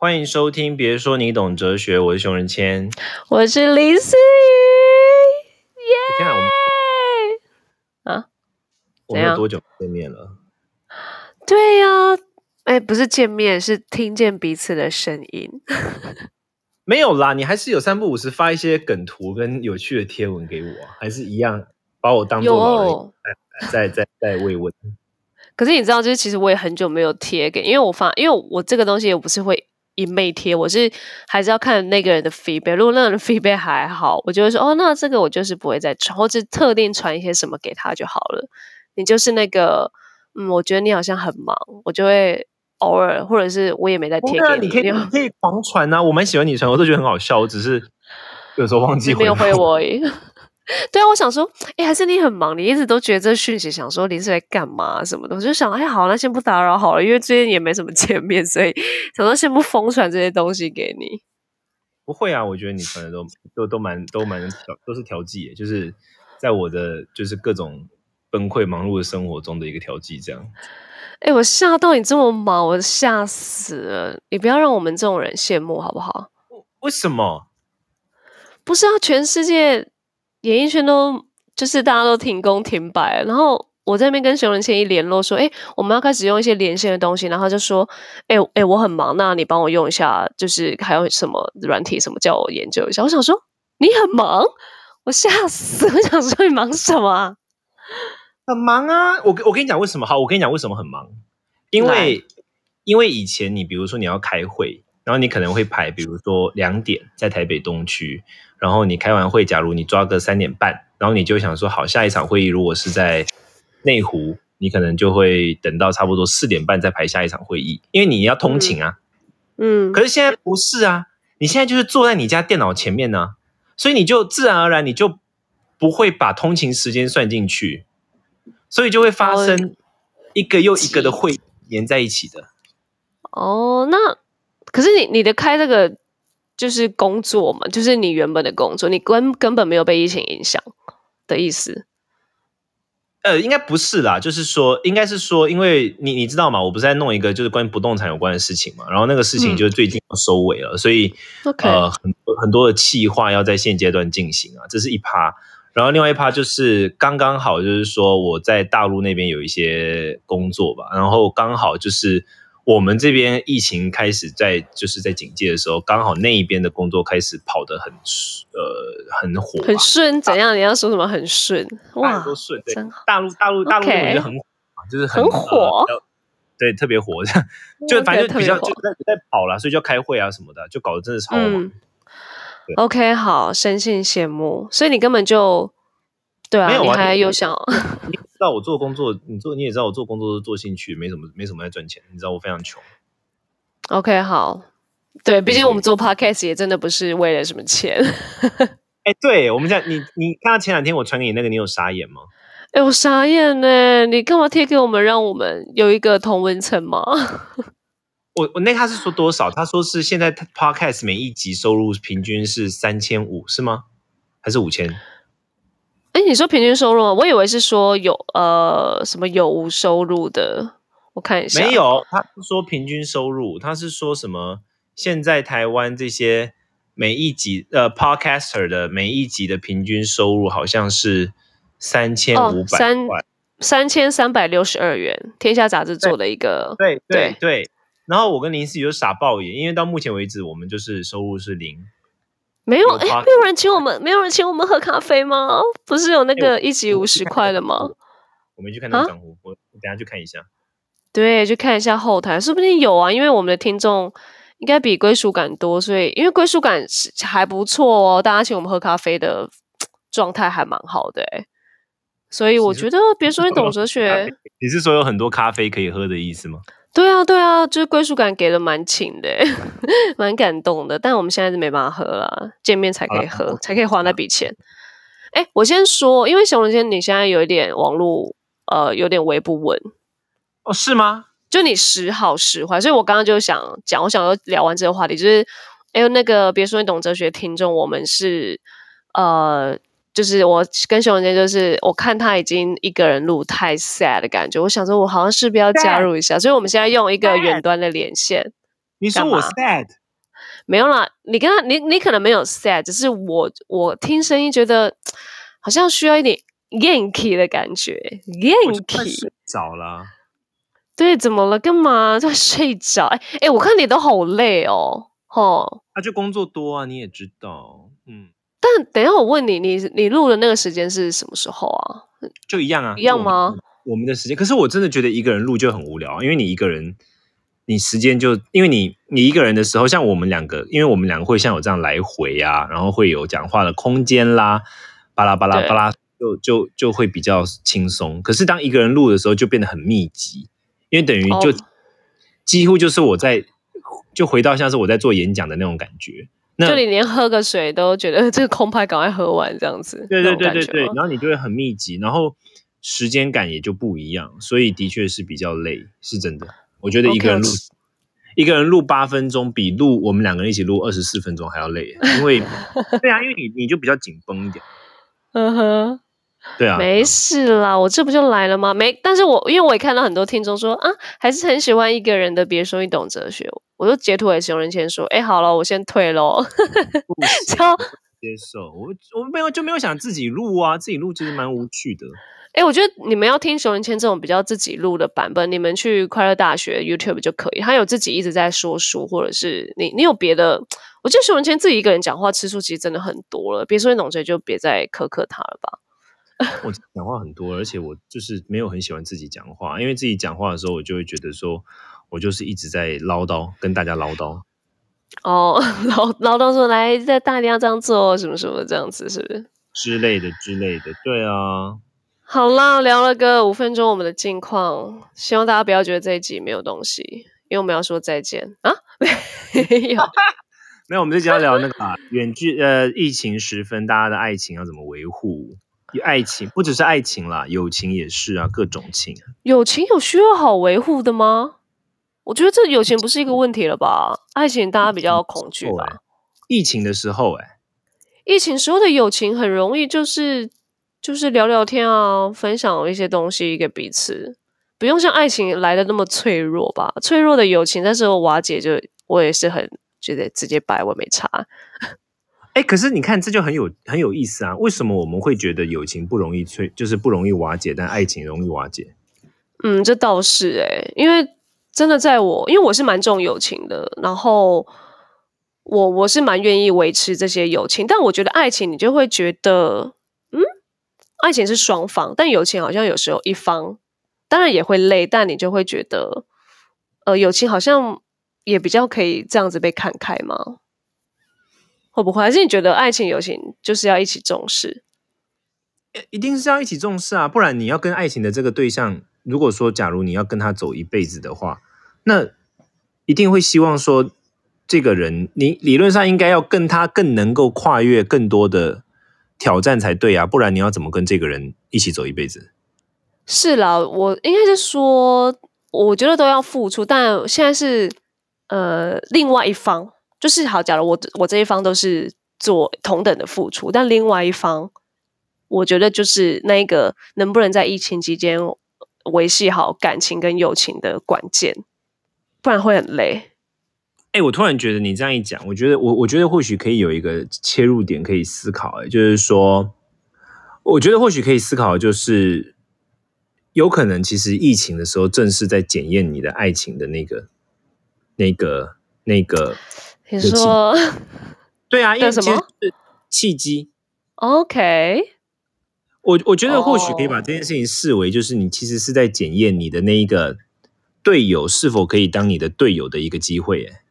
欢迎收听，别说你懂哲学，我是熊仁谦。我是林思雨，耶！啊，我们有多久不见面了？对呀、哎，不是见面，是听见彼此的声音。没有啦，你还是有三不五时发一些梗图跟有趣的贴文给我啊，还是一样把我当做老在在在慰问。可是你知道，就是其实我也很久没有贴给，因为我发，因为我这个东西我不是会一昧贴，我是还是要看那个人的 feedback。如果那个人 feedback 还好，我就会说哦，那这个我就是不会再传，或者特定传一些什么给他就好了。你就是那个，嗯，我觉得你好像很忙，我就会偶尔，或者是我也没在贴给你可以你你可以狂传啊，我蛮喜欢你传，我都觉得很好笑，我只是有时候忘记你没有回回我而已。对啊，我想说，哎，还是你很忙，你一直都觉得这讯息，想说你是在干嘛什么的，我就想，哎，好，那先不打扰好了，因为最近也没什么见面，所以想说先不疯传这些东西给你。不会啊，我觉得你传的都都都蛮都蛮调都是调剂，就是在我的就是各种崩溃忙碌的生活中的一个调剂，这样。哎，我吓到你这么忙，我吓死了！你不要让我们这种人羡慕好不好？为什么？不是啊，全世界演艺圈都就是大家都停工停摆，然后我在那边跟熊仁谦一联络说，哎，我们要开始用一些连线的东西，然后他就说，哎哎，我很忙，那你帮我用一下，就是还有什么软体什么，叫我研究一下。我想说你很忙，我吓死，我想说你忙什么啊？很忙啊！我跟我跟你讲为什么好，我跟你讲为什么很忙，因为因为以前你比如说你要开会，然后你可能会排，比如说两点在台北东区，然后你开完会，假如你抓个三点半，然后你就想说好，下一场会议如果是在内湖，你可能就会等到差不多四点半再排下一场会议，因为你要通勤啊。嗯，可是现在不是啊，你现在就是坐在你家电脑前面呢、所以你就自然而然你就不会把通勤时间算进去，所以就会发生一个又一个的会连在一起的。哦，那可是你你的开这个就是工作嘛，就是你原本的工作，你根根本没有被疫情影响的意思。呃，应该不是啦，就是说，应该是说，因为你你知道吗？我不是在弄一个就是关于不动产有关的事情嘛，然后那个事情嗯就是最近要收尾了，所以呃，很多很多的企划要在现阶段进行啊，这是一趴。然后另外一趴就是刚刚好，就是说我在大陆那边有一些工作吧，然后刚好就是我们这边疫情开始在就是在警戒的时候，刚好那一边的工作开始跑得很呃很火吧，很顺，怎样？你要说什么很顺？哇陆，都顺，对。大陆大陆大陆那边就很就是很火呃对，特别火，这 样就反正就比较在在跑了，所以就要开会啊什么的，就搞得真的超忙。嗯，OK，好，深信羡慕，所以你根本就对啊，你还你有想你知道我做工作，你做你也知道我做工作是做兴趣，没什么没什么在赚钱。你知道我非常穷，OK，好，对，毕竟我们做 Podcast 也真的不是为了什么钱。哎，对我们讲你你看到前两天我传给你那个，你有傻眼吗？哎，我傻眼呢！你干嘛贴给我们，让我们有一个同温层吗？我我那他是说多少？他说是现在 Podcast 每一集收入平均是三千五，是吗？还是五千？哎，你说平均收入吗？我以为是说有呃什么有无收入的，我看一下。没有，他是说平均收入，他是说什么？现在台湾这些每一集呃 Podcaster 的每一集的平均收入好像是三千五百哦三块。三千三百六十二元，天下杂志做了一个，对对对对。然后我跟林思雨就傻爆眼，因为到目前为止我们就是收入是零。没有有哎没有人请我们，没有人请我们喝咖啡吗？不是有那个一集五十块的吗？我没去看那个啊账户，我我等下去看一下。对，去看一下后台，说不定有啊，因为我们的听众应该比归属感多，所以因为归属感是还不错哦，大家请我们喝咖啡的状态还蛮好的哎，所以我是觉得别说你懂哲学，你是说有很多咖啡可以喝的意思吗？对啊对啊，就是归属感给的蛮勤的，蛮感动的，但我们现在是没办法喝了，见面才可以喝，才可以花那笔钱。哎，我先说，因为熊仁谦你现在有一点网络呃有点微不稳，哦，是吗？就你时好时坏，所以我刚刚就想讲，我想要聊完这个话题，就是，哎呦，那个别说你懂哲学，听众，我们是呃，就是我跟熊仁坚，就是我看他已经一个人录太 sad 的感觉，我想说，我好像是不是要加入一下，所以我们现在用一个远端的连线，你说我 sad？没有啦，你跟他，你你可能没有 sad，只是我我听声音觉得好像需要一点 Yankee 的感觉，Yankee。早了。对，怎么了？干嘛在睡着？哎哎，我看你都好累哦，吼。他就工作多啊，你也知道，嗯。但等一下我问你，你你录的那个时间是什么时候啊？就一样啊，一样吗？我们的时间，可是我真的觉得一个人录就很无聊，因为你一个人。你时间就因为你你一个人的时候，像我们两个，因为我们两个会像有这样来回啊，然后会有讲话的空间啦，巴拉巴拉巴拉，就就就会比较轻松。可是当一个人录的时候，就变得很密集，因为等于就几乎就是我在就回到像是我在做演讲的那种感觉。就你连喝个水都觉得 这个空拍赶快喝完这样子，对对对对对，然后你就会很密集，然后时间感也就不一样，所以的确是比较累，是真的。我觉得一个人录一个人录八分钟，比录我们两个人一起录二十四分钟还要累，因为 对啊，因为你你就比较紧绷一点。嗯哼，对啊，没事啦，我这不就来了吗？没，但是我因为我也看到很多听众说啊，还是很喜欢一个人的，别说你懂哲学，我就截图给熊仁谦说，哎，好了，我先退喽。超接受，我我没有就没有想自己录啊，自己录其实蛮无趣的。哎，我觉得你们要听熊仁谦这种比较自己录的版本，你们去快乐大学 YouTube 就可以。他有自己一直在说书，或者是你你有别的。我觉得熊仁谦自己一个人讲话次数其实真的很多了。别说你懂谁，就别再苛刻他了吧。我讲话很多，而且我就是没有很喜欢自己讲话，因为自己讲话的时候，我就会觉得说我就是一直在唠叨，跟大家唠叨。哦，唠唠叨说来在大家这样做什么什么这样子，是不是之类的之类的？对啊。好啦，聊了个五分钟我们的近况，希望大家不要觉得这一集没有东西，因为我们要说再见啊！没有，没有，我们这集要聊那个远距呃疫情时分，大家的爱情要怎么维护？爱情不只是爱情啦，友情也是啊，各种情。友情有需要好维护的吗？我觉得这友情不是一个问题了吧？爱情大家比较恐惧吧？疫情的时候，哎，疫情时候的友情很容易就是。就是聊聊天啊，分享一些东西给彼此，不用像爱情来的那么脆弱吧？脆弱的友情在时候瓦解，就我也是很觉得直接掰我没差。哎，可是你看，这就很有很有意思啊！为什么我们会觉得友情不容易脆，就是不容易瓦解，但爱情容易瓦解？嗯，这倒是哎，因为真的在我，因为我是蛮重友情的，然后我我是蛮愿意维持这些友情，但我觉得爱情，你就会觉得。嗯爱情是双方，但友情好像有时候一方当然也会累，但你就会觉得，呃，友情好像也比较可以这样子被看开吗？会不会？还是你觉得爱情、友情就是要一起重视？一定是要一起重视啊！不然你要跟爱情的这个对象，如果说假如你要跟他走一辈子的话，那一定会希望说，这个人你理论上应该要跟他更能够跨越更多的。挑战才对啊，不然你要怎么跟这个人一起走一辈子？是啦，我应该是说，我觉得都要付出，但现在是呃，另外一方就是好，假如我我这一方都是做同等的付出，但另外一方，我觉得就是那一个能不能在疫情期间维系好感情跟友情的关键，不然会很累。哎，我突然觉得你这样一讲，我觉得我我觉得或许可以有一个切入点可以思考，哎，就是说，我觉得或许可以思考，就是有可能其实疫情的时候正是在检验你的爱情的那个、那个、那个。你说，对啊，因为什么契机？OK，我我觉得或许可以把这件事情视为，就是你其实是在检验你的那一个队友是否可以当你的队友的一个机会，哎。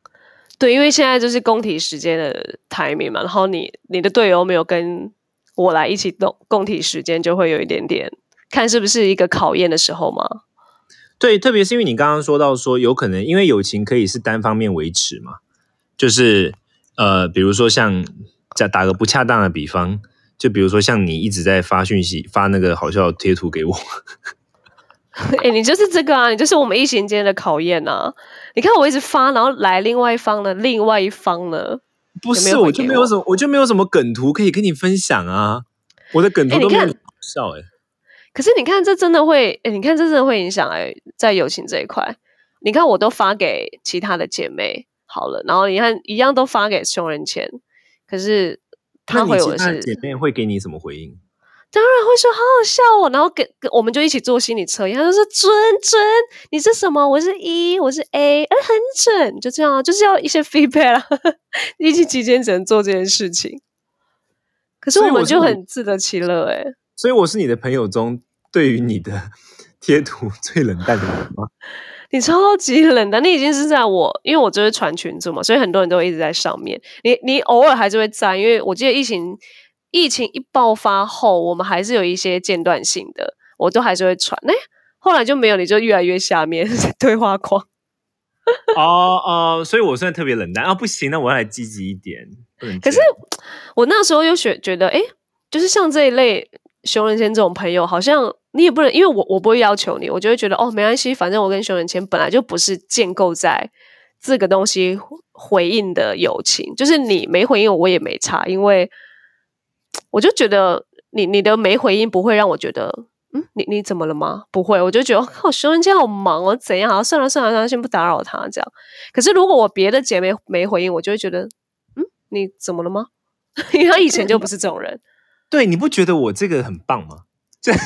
对，因为现在就是共体时间的台面嘛，然后你你的队友没有跟我来一起动共体时间，就会有一点点看是不是一个考验的时候嘛。对，特别是因为你刚刚说到说有可能，因为友情可以是单方面维持嘛，就是呃，比如说像再打个不恰当的比方，就比如说像你一直在发讯息发那个好笑贴图给我。哎，你就是这个啊！你就是我们疫情间的考验呐！你看我一直发，然后来另外一方呢，另外一方呢，不是我就没有什么，我就没有什么梗图可以跟你分享啊！我的梗图都没有笑哎。可是你看，这真的会，哎，你看这真的会影响哎，在友情这一块，你看我都发给其他的姐妹，好了，然后你看一样都发给穷人钱，可是他回我是姐妹会给你什么回应？当然会说好好笑哦，然后给我们就一起做心理测验，他就说准准，你是什么？我是一，我是 A，哎，很准，就这样，就是要一些 feedback 啦。疫情期间只能做这件事情，可是我们就很自得其乐哎。所以我是你的朋友中，对于你的 贴图最冷淡的人吗？你超级冷淡，你已经是在我，因为我就是传裙子嘛，所以很多人都一直在上面。你你偶尔还是会在，因为我记得疫情疫情一爆发后，我们还是有一些间断性的，我都还是会传。哎，后来就没有，你就越来越下面 对话框。哦哦，所以我现在特别冷淡啊，不行，那我要来积极一点。可是我那时候又觉觉得，哎，就是像这一类熊仁谦这种朋友，好像。你也不能，因为我我不会要求你，我就会觉得哦，没关系，反正我跟熊仁谦本来就不是建构在这个东西回应的友情，就是你没回应我，我也没差，因为我就觉得你你的没回应不会让我觉得，嗯，你你怎么了吗？不会，我就觉得靠，熊仁谦好忙哦，怎样？算了算了算了，先不打扰他这样。可是如果我别的姐妹没回应，我就会觉得，嗯，你怎么了吗？因为他以前就不是这种人。对，你不觉得我这个很棒吗？这。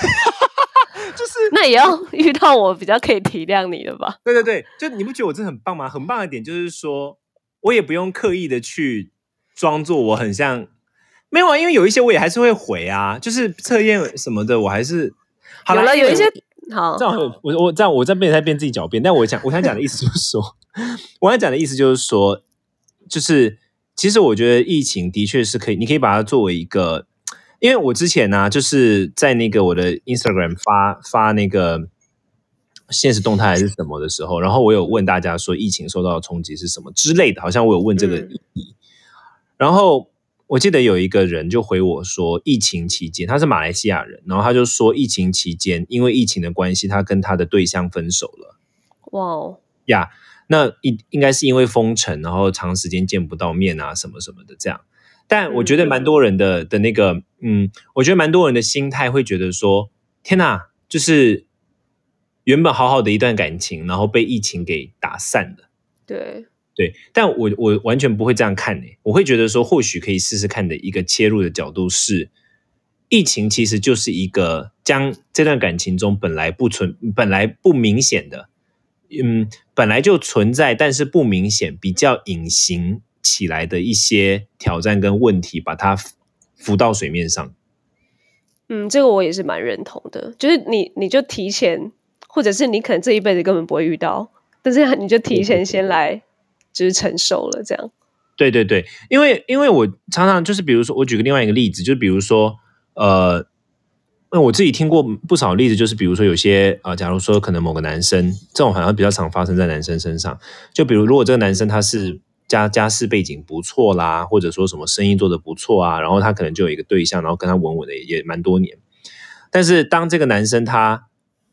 就是 那也要遇到我比较可以体谅你的吧？对对对，就你不觉得我这很棒吗？很棒的点就是说，我也不用刻意的去装作我很像没有啊，因为有一些我也还是会回啊，就是测验什么的，我还是好了。有一些好，这样我我这样我在边在边自己狡辩，但我想我想讲的意思就是说，我想讲的意思就是说，就是其实我觉得疫情的确是可以，你可以把它作为一个。因为我之前呢，就是在那个我的 Instagram 发发那个现实动态还是什么的时候，然后我有问大家说疫情受到的冲击是什么之类的，好像我有问这个意义。然后我记得有一个人就回我说，疫情期间他是马来西亚人，然后他就说疫情期间因为疫情的关系，他跟他的对象分手了。哇哦呀，那应应该是因为封城，然后长时间见不到面啊，什么什么的这样。但我觉得蛮多人的的那个，嗯，我觉得蛮多人的心态会觉得说，天哪，就是原本好好的一段感情，然后被疫情给打散了。对对，但我我完全不会这样看呢。我会觉得说，或许可以试试看的一个切入的角度是，疫情其实就是一个将这段感情中本来不存、本来不明显的，嗯，本来就存在但是不明显、比较隐形。起来的一些挑战跟问题，把它浮到水面上。嗯，这个我也是蛮认同的。就是你，你就提前，或者是你可能这一辈子根本不会遇到，但是你就提前先来，就是承受了这样。对对对，因为因为我常常就是，比如说，我举个另外一个例子，就比如说，呃，那我自己听过不少例子，就是比如说有些啊，假如说可能某个男生，这种好像比较常发生在男生身上。就比如如果这个男生他是。家家世背景不错啦，或者说什么生意做得不错啊，然后他可能就有一个对象，然后跟他稳稳的也蛮多年。但是当这个男生他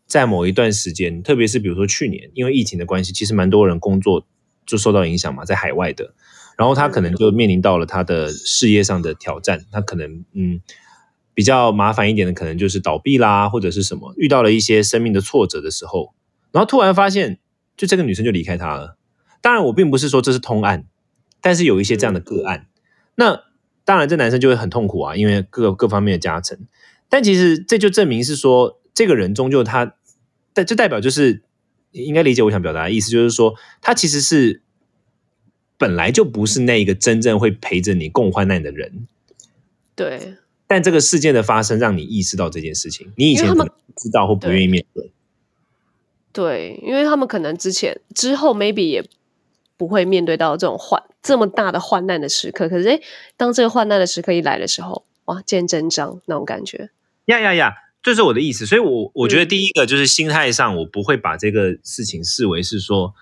在某一段时间，特别是比如说去年，因为疫情的关系，其实蛮多人工作就受到影响嘛，在海外的，然后他可能就面临到了他的事业上的挑战，他可能嗯比较麻烦一点的，可能就是倒闭啦，或者是什么遇到了一些生命的挫折的时候，然后突然发现，就这个女生就离开他了。当然，我并不是说这是通案，但是有一些这样的个案，那当然这男生就会很痛苦啊，因为各各方面的加成。但其实这就证明是说，这个人终究他，但这代表就是应该理解我想表达的意思，就是说他其实是本来就不是那一个真正会陪着你共患难的人。对。但这个事件的发生，让你意识到这件事情，你以前可能知道或不愿意面对。对，因为他们可能之前之后 maybe 也。不会面对到这种患这么大的患难的时刻，可是诶，当这个患难的时刻一来的时候，哇，见真章那种感觉。呀呀呀，这是我的意思。所以，我我觉得第一个就是心态上，我不会把这个事情视为是说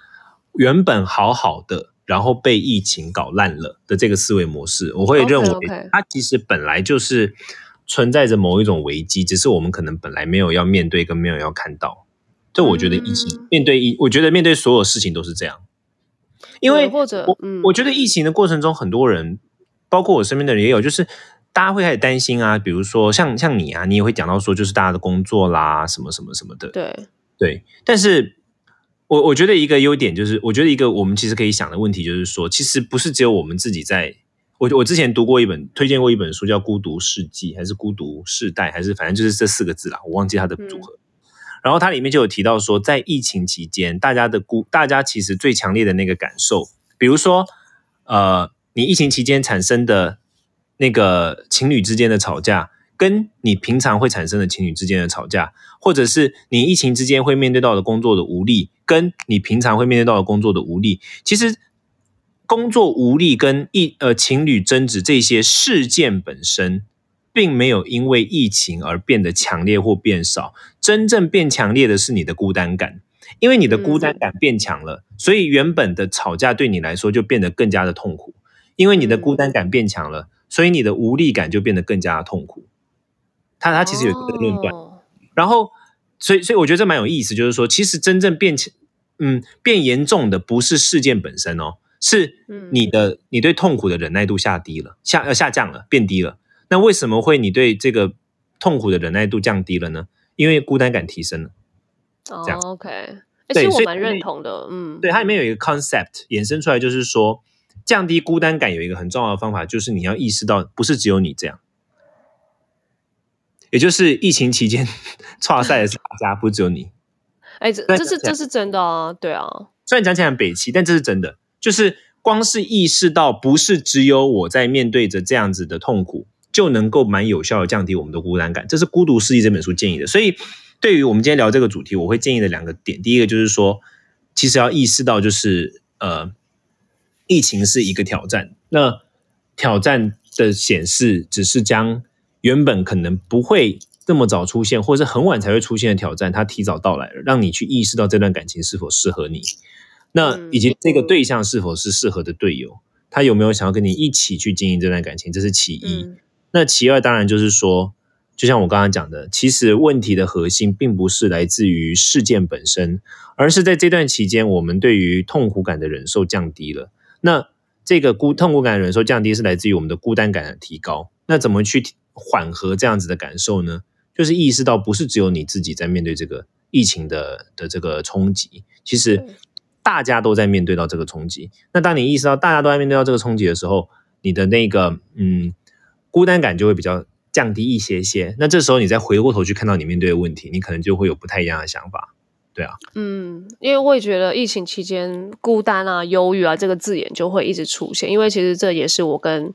原本好好的，然后被疫情搞烂了的这个思维模式。我会认为它其实本来就是存在着某一种危机，只是我们可能本来没有要面对，跟没有要看到。这我觉得疫情面对疫，我觉得面对所有事情都是这样。因为或者我我觉得疫情的过程中，很多人，包括我身边的人也有，就是大家会开始担心啊，比如说像像你啊，你也会讲到说，就是大家的工作啦，什么什么什么的。对对，但是我我觉得一个优点就是，我觉得一个我们其实可以想的问题就是说，其实不是只有我们自己在。我我之前读过一本，推荐过一本书，叫《孤独世纪》还是《孤独世代》，还是反正就是这四个字啦，我忘记它的组合。然后它里面就有提到说，在疫情期间，大家的孤，大家其实最强烈的那个感受，比如说，呃，你疫情期间产生的那个情侣之间的吵架。跟你平常会产生的情侣之间的吵架，或者是你疫情之间会面对到的工作的无力，跟你平常会面对到的工作的无力，其实工作无力跟疫呃情侣争执这些事件本身，并没有因为疫情而变得强烈或变少，真正变强烈的是你的孤单感，因为你的孤单感变强了，所以原本的吵架对你来说就变得更加的痛苦，因为你的孤单感变强了，所以你的无力感就变得更加的痛苦。他他其实有一个论断，然后所以所以我觉得这蛮有意思，就是说其实真正变强嗯变严重的不是事件本身哦，是你的你对痛苦的忍耐度下低了，下要下降了，变低了。那为什么会你对这个痛苦的忍耐度降低了呢？因为孤单感提升了。哦，OK，其实我蛮认同的，嗯，对，它里面有一个 concept 衍生出来，就是说降低孤单感有一个很重要的方法，就是你要意识到不是只有你这样。也就是疫情期间，差赛的是大家，不只有你。哎，这这是这是真的啊，对啊。虽然讲起来北齐，但这是真的。就是光是意识到不是只有我在面对着这样子的痛苦，就能够蛮有效的降低我们的孤单感。这是《孤独世纪》这本书建议的。所以，对于我们今天聊这个主题，我会建议的两个点，第一个就是说，其实要意识到，就是呃，疫情是一个挑战。那挑战的显示只是将。原本可能不会这么早出现，或者是很晚才会出现的挑战，它提早到来了，让你去意识到这段感情是否适合你，那以及这个对象是否是适合的队友，他有没有想要跟你一起去经营这段感情，这是其一。那其二当然就是说，就像我刚刚讲的，其实问题的核心并不是来自于事件本身，而是在这段期间，我们对于痛苦感的忍受降低了。那这个孤痛苦感的忍受降低，是来自于我们的孤单感的提高。那怎么去？缓和这样子的感受呢，就是意识到不是只有你自己在面对这个疫情的的这个冲击，其实大家都在面对到这个冲击。那当你意识到大家都在面对到这个冲击的时候，你的那个嗯孤单感就会比较降低一些些。那这时候你再回过头去看到你面对的问题，你可能就会有不太一样的想法。对啊，嗯，因为我也觉得疫情期间孤单啊、忧郁啊这个字眼就会一直出现，因为其实这也是我跟。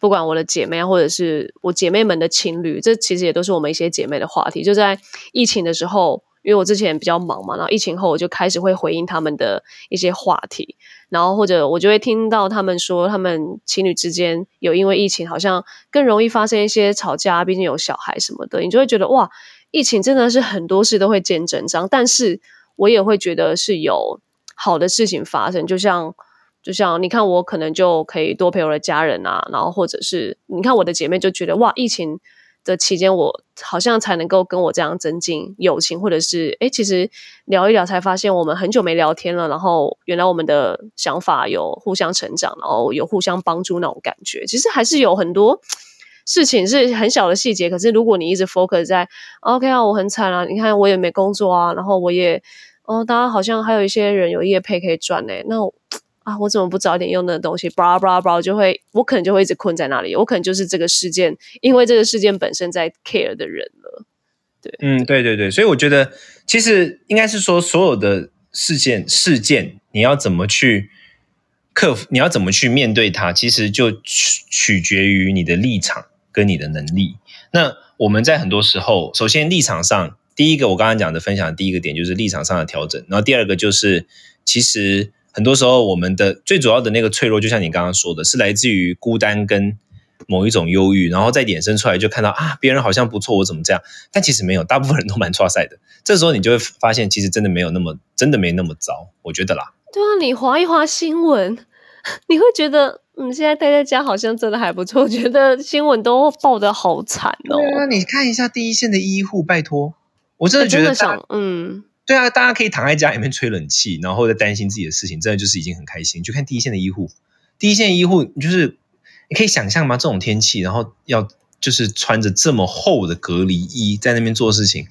不管我的姐妹，或者是我姐妹们的情侣，这其实也都是我们一些姐妹的话题。就在疫情的时候，因为我之前比较忙嘛，然后疫情后我就开始会回应他们的一些话题，然后或者我就会听到他们说，他们情侣之间有因为疫情，好像更容易发生一些吵架，毕竟有小孩什么的，你就会觉得哇，疫情真的是很多事都会见真章。但是我也会觉得是有好的事情发生，就像。就像你看，我可能就可以多陪我的家人啊，然后或者是你看我的姐妹就觉得哇，疫情的期间我好像才能够跟我这样增进友情，或者是哎，其实聊一聊才发现我们很久没聊天了，然后原来我们的想法有互相成长，然后有互相帮助那种感觉。其实还是有很多事情是很小的细节，可是如果你一直 focus 在 OK 啊，我很惨啊，你看我也没工作啊，然后我也哦，大家好像还有一些人有业配可以赚呢，那。啊，我怎么不早点用那个东西？叭叭叭，就会我可能就会一直困在那里。我可能就是这个事件，因为这个事件本身在 care 的人了。对，嗯，对对对，所以我觉得其实应该是说，所有的事件事件，你要怎么去克服，你要怎么去面对它，其实就取取决于你的立场跟你的能力。那我们在很多时候，首先立场上，第一个我刚刚讲的分享的第一个点就是立场上的调整，然后第二个就是其实。很多时候，我们的最主要的那个脆弱，就像你刚刚说的，是来自于孤单跟某一种忧郁，然后再衍生出来，就看到啊，别人好像不错，我怎么这样？但其实没有，大部分人都蛮差赛的。这时候你就会发现，其实真的没有那么，真的没那么糟，我觉得啦。对啊，你划一划新闻，你会觉得，嗯，现在待在家好像真的还不错。我觉得新闻都报的好惨哦。对啊，你看一下第一线的医护，拜托，我真的觉得想，嗯。对啊，大家可以躺在家里面吹冷气，然后再担心自己的事情，真的就是已经很开心。就看第一线的医护，第一线医护就是你可以想象吗？这种天气，然后要就是穿着这么厚的隔离衣在那边做事情，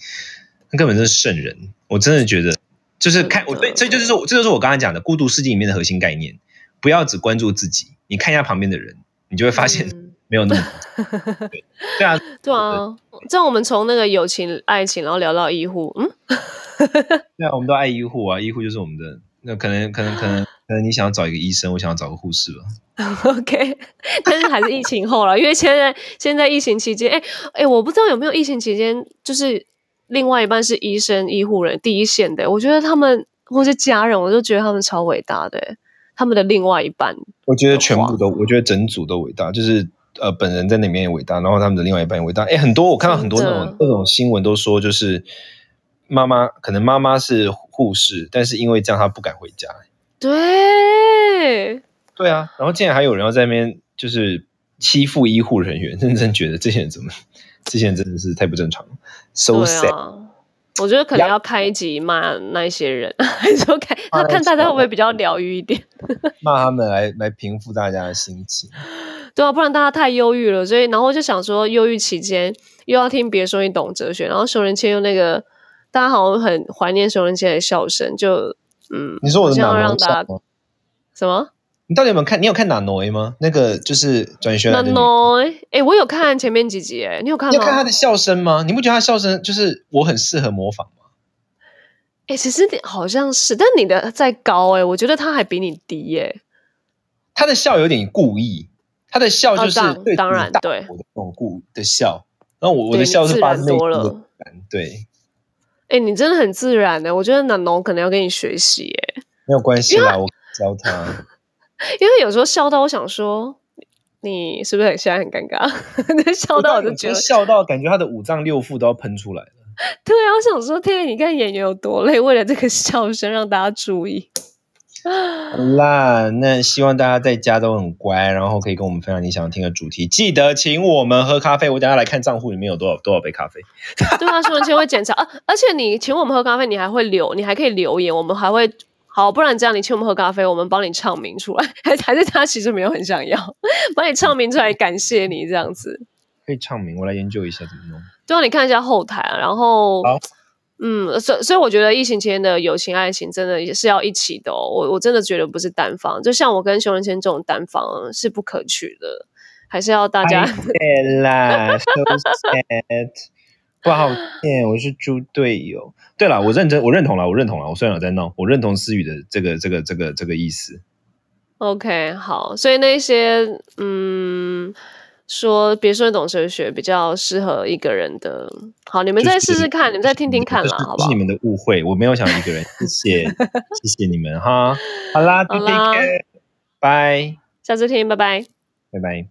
那根本就是圣人。我真的觉得，就是看我对，这就是说，这就是我刚才讲的孤独世界里面的核心概念。不要只关注自己，你看一下旁边的人，你就会发现没有那么 对对啊，对啊。这样我们从那个友情、爱情，然后聊到医护，嗯，对啊，我们都爱医护啊，医护就是我们的。那可能，可能，可能，可能你想要找一个医生，我想要找个护士吧。OK，但是还是疫情后了，因为现在现在疫情期间，哎哎，我不知道有没有疫情期间，就是另外一半是医生、医护人第一线的，我觉得他们或是家人，我都觉得他们超伟大的。他们的另外一半，我觉得全部都，我觉得整组都伟大，就是呃，本人在那边也伟大，然后他们的另外一半也伟大。哎，很多我看到很多那种各种新闻都说，就是妈妈可能妈妈是护士，但是因为这样她不敢回家。对，对啊，然后竟然还有人要在那边就是欺负医护人员，认真觉得这些人怎么，这些人真的是太不正常了，so sad。我觉得可能要开一集骂那些人，还是说看他看大家会不会比较疗愈一点，骂他们来来平复大家的心情。对啊，不然大家太忧郁了。所以然后就想说，忧郁期间又要听别说你懂哲学，然后熊仁谦又那个大家好像很怀念熊仁谦的笑声，就嗯，你说我的哪让大家什么？你到底有没有看？你有看哪挪吗？那个就是转学哪挪？哎，我有看前面几集，哎，你有看吗？有看他的笑声吗？你不觉得他笑声就是我很适合模仿吗？哎，其实好像是，但你的再高，哎，我觉得他还比你低，耶。他的笑有点故意，他的笑就是当然对那种固的笑，然后我我的笑是发自内心的，对。哎，你真的很自然的，我觉得哪农可能要跟你学习，哎，没有关系啦，我教他。因为有时候笑到我想说，你是不是现在很尴尬？笑到我就觉得笑到感觉他的五脏六腑都要喷出来了。对啊，我想说，天天你看演员有多累，为了这个笑声让大家注意。好啦，那希望大家在家都很乖，然后可以跟我们分享你想要听的主题。记得请我们喝咖啡，我等下来看账户里面有多少多少杯咖啡。对啊，新闻签会检查啊，而且你请我们喝咖啡，你还会留，你还可以留言，我们还会。好，不然这样，你请我们喝咖啡，我们帮你唱名出来，还还是他其实没有很想要，帮你唱名出来，感谢你这样子。可以唱名，我来研究一下怎么弄。对啊，你看一下后台啊，然后，嗯，所所以我觉得疫情期间的友情爱情真的也是要一起的哦。我我真的觉得不是单方，就像我跟熊仁谦这种单方是不可取的，还是要大家。啦，so sad。不好见，我是猪队友。对了，我认真，我认同了，我认同了。我虽然有在闹，我认同思雨的这个、这个、这个、这个意思。OK，好，所以那些嗯，说别说你懂哲学，比较适合一个人的。好，你们再试试看，你们再听听看啦，好不好？是你们的误会，我没有想一个人。谢谢，谢谢你们哈。好啦，好啦，拜，下次听，拜拜，拜拜。